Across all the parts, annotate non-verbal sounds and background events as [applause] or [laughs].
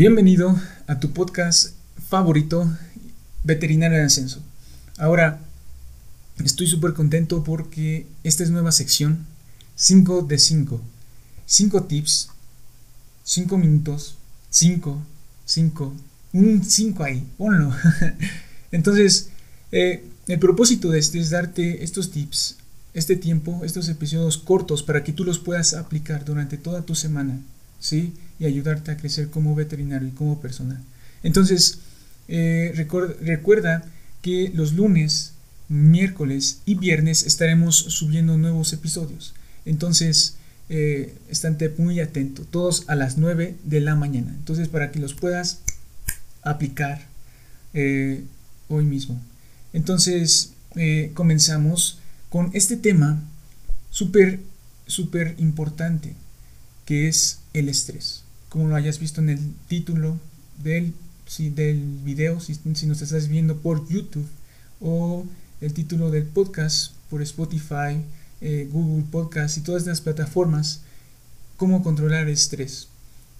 Bienvenido a tu podcast favorito, Veterinaria en Ascenso. Ahora, estoy súper contento porque esta es nueva sección, 5 de 5. 5 tips, 5 minutos, 5, 5, un 5 ahí, ponlo. [laughs] Entonces, eh, el propósito de este es darte estos tips, este tiempo, estos episodios cortos para que tú los puedas aplicar durante toda tu semana, ¿sí? Y ayudarte a crecer como veterinario y como persona. Entonces, eh, recuerda que los lunes, miércoles y viernes estaremos subiendo nuevos episodios. Entonces, eh, muy atento, todos a las 9 de la mañana. Entonces, para que los puedas aplicar eh, hoy mismo. Entonces, eh, comenzamos con este tema súper, súper importante, que es el estrés. Como lo hayas visto en el título del, del video, si, si nos estás viendo por YouTube, o el título del podcast por Spotify, eh, Google Podcast y todas las plataformas, cómo controlar el estrés.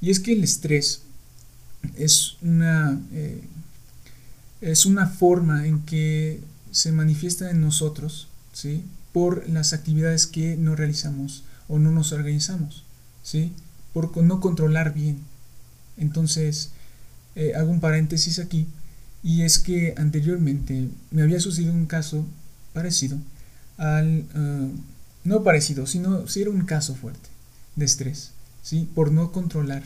Y es que el estrés es una eh, es una forma en que se manifiesta en nosotros, ¿sí? Por las actividades que no realizamos o no nos organizamos, ¿sí? Por no controlar bien. Entonces, eh, hago un paréntesis aquí, y es que anteriormente me había sucedido un caso parecido al... Eh, no parecido, sino si era un caso fuerte de estrés, ¿sí? Por no controlar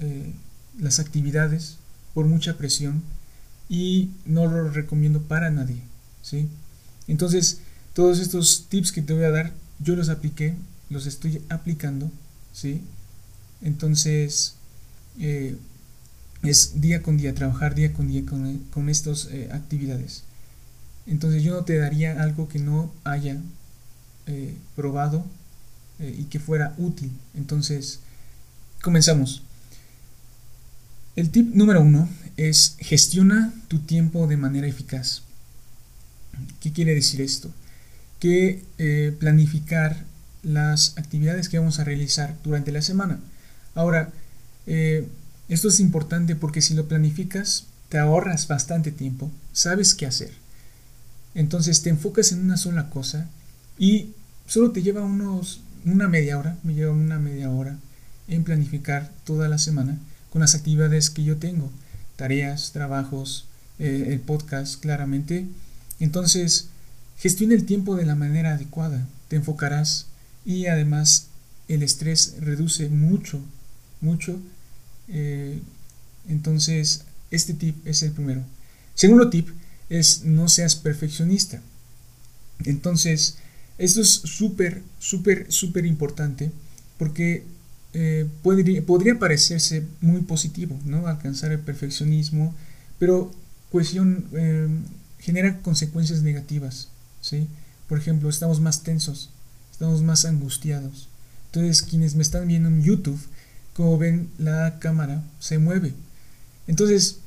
eh, las actividades, por mucha presión, y no lo recomiendo para nadie, ¿sí? Entonces, todos estos tips que te voy a dar, yo los apliqué, los estoy aplicando, ¿sí? Entonces, eh, es día con día, trabajar día con día con, con estas eh, actividades. Entonces yo no te daría algo que no haya eh, probado y que fuera útil. Entonces, comenzamos. El tip número uno es gestiona tu tiempo de manera eficaz. ¿Qué quiere decir esto? Que planificar las actividades que vamos a realizar durante la semana. Ahora, eh, esto es importante porque si lo planificas, te ahorras bastante tiempo, sabes qué hacer. Entonces te enfocas en una sola cosa y solo te lleva unos, una media hora, me lleva una media hora en planificar toda la semana con las actividades que yo tengo, tareas, trabajos, eh, el podcast, claramente. Entonces, gestiona el tiempo de la manera adecuada, te enfocarás y además el estrés reduce mucho, mucho. Eh, entonces, este tip es el primero. Segundo tip es no seas perfeccionista. Entonces, esto es súper, súper, súper importante porque eh, podría, parecerse muy positivo, ¿no? Alcanzar el perfeccionismo, pero cuestión eh, genera consecuencias negativas, ¿sí? Por ejemplo, estamos más tensos, estamos más angustiados. Entonces, quienes me están viendo en YouTube, como ven, la cámara se mueve. Entonces,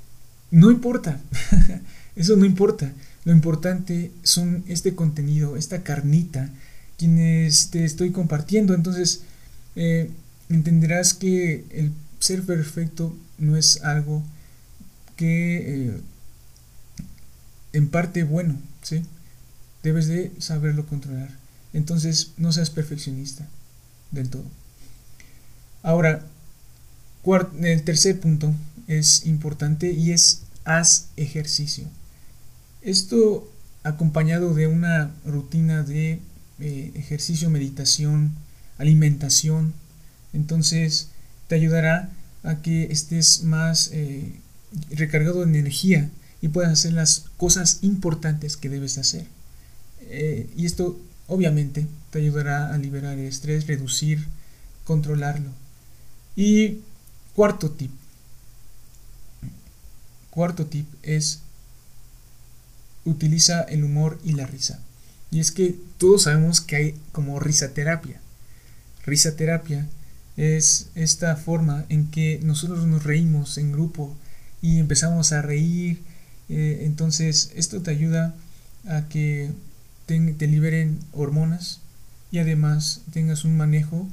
no importa, [laughs] eso no importa. Lo importante son este contenido, esta carnita, quienes te estoy compartiendo. Entonces, eh, entenderás que el ser perfecto no es algo que eh, en parte bueno, ¿sí? Debes de saberlo controlar. Entonces no seas perfeccionista del todo. Ahora, el tercer punto es importante y es haz ejercicio. Esto acompañado de una rutina de eh, ejercicio, meditación, alimentación, entonces te ayudará a que estés más eh, recargado de energía y puedas hacer las cosas importantes que debes hacer. Eh, y esto obviamente te ayudará a liberar el estrés, reducir, controlarlo. Y cuarto tip. Cuarto tip es utiliza el humor y la risa. Y es que todos sabemos que hay como risaterapia. Risaterapia es esta forma en que nosotros nos reímos en grupo y empezamos a reír. Eh, entonces esto te ayuda a que te, liberen hormonas y además tengas un manejo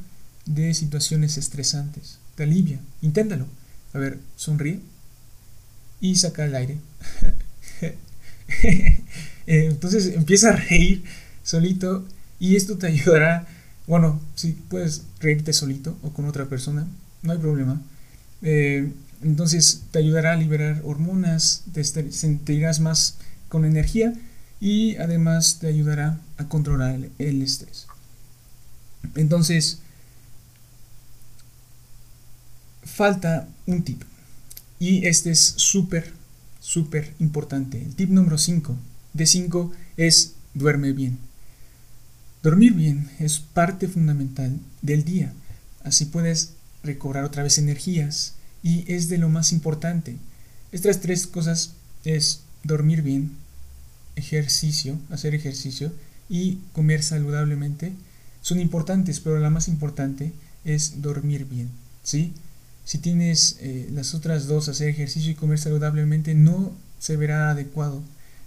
de situaciones estresantes. Te alivia. Inténtalo. A ver, sonríe y saca el aire. [laughs] Eh, entonces empieza a reír solito y esto te ayudará, bueno, si puedes reírte solito o con otra persona, no hay problema. Eh, entonces te ayudará a liberar hormonas, te sentirás más con energía y además te ayudará a controlar el estrés. Entonces, falta un tip. Y este es súper, súper importante. El tip número 5 de 5 es duerme bien. Dormir bien es parte fundamental del día. Así puedes recobrar otra vez energías y es de lo más importante. Estas tres cosas es dormir bien, ejercicio, hacer ejercicio y comer saludablemente son importantes, pero la más importante es dormir bien, ¿sí? Si tienes eh, las otras dos, hacer ejercicio y comer saludablemente, no se verá adecuado,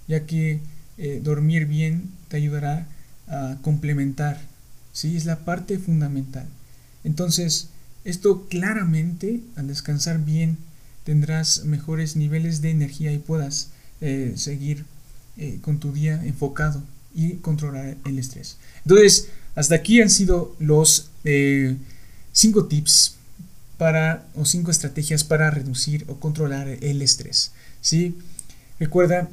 ya que eh, dormir bien te ayudará a complementar, ¿sí? Es la parte fundamental. Entonces, esto claramente, al descansar bien, tendrás mejores niveles de energía y puedas eh, seguir con tu día enfocado y controlar el estrés. Entonces, hasta aquí han sido los cinco tips para, o cinco estrategias para reducir o controlar el estrés. ¿sí? Recuerda,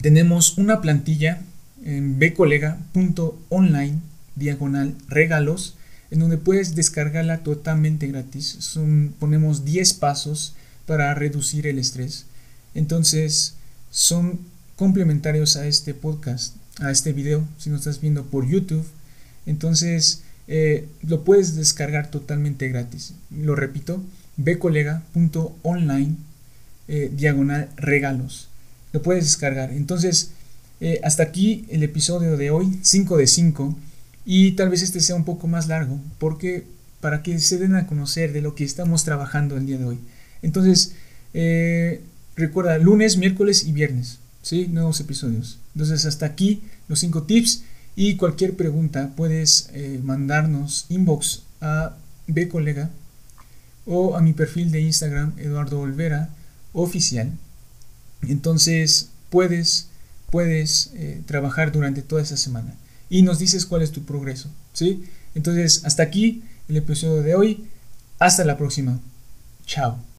tenemos una plantilla en bcolega.online diagonal regalos en donde puedes descargarla totalmente gratis. Son, ponemos 10 pasos para reducir el estrés. Entonces, son complementarios a este podcast, a este video, si no estás viendo por YouTube. Entonces, eh, lo puedes descargar totalmente gratis. Lo repito, bcolega.online eh, diagonal regalos. Lo puedes descargar. Entonces, eh, hasta aquí el episodio de hoy, 5 de 5. Y tal vez este sea un poco más largo, porque para que se den a conocer de lo que estamos trabajando el día de hoy. Entonces, recuerda, lunes, miércoles y viernes, ¿sí? Nuevos episodios. Entonces, hasta aquí los 5 tips. Y cualquier pregunta puedes eh, mandarnos inbox a Bcolega o a mi perfil de Instagram Eduardo Olvera oficial. Entonces puedes, puedes eh, trabajar durante toda esa semana y nos dices cuál es tu progreso. ¿sí? Entonces hasta aquí el episodio de hoy. Hasta la próxima. Chao.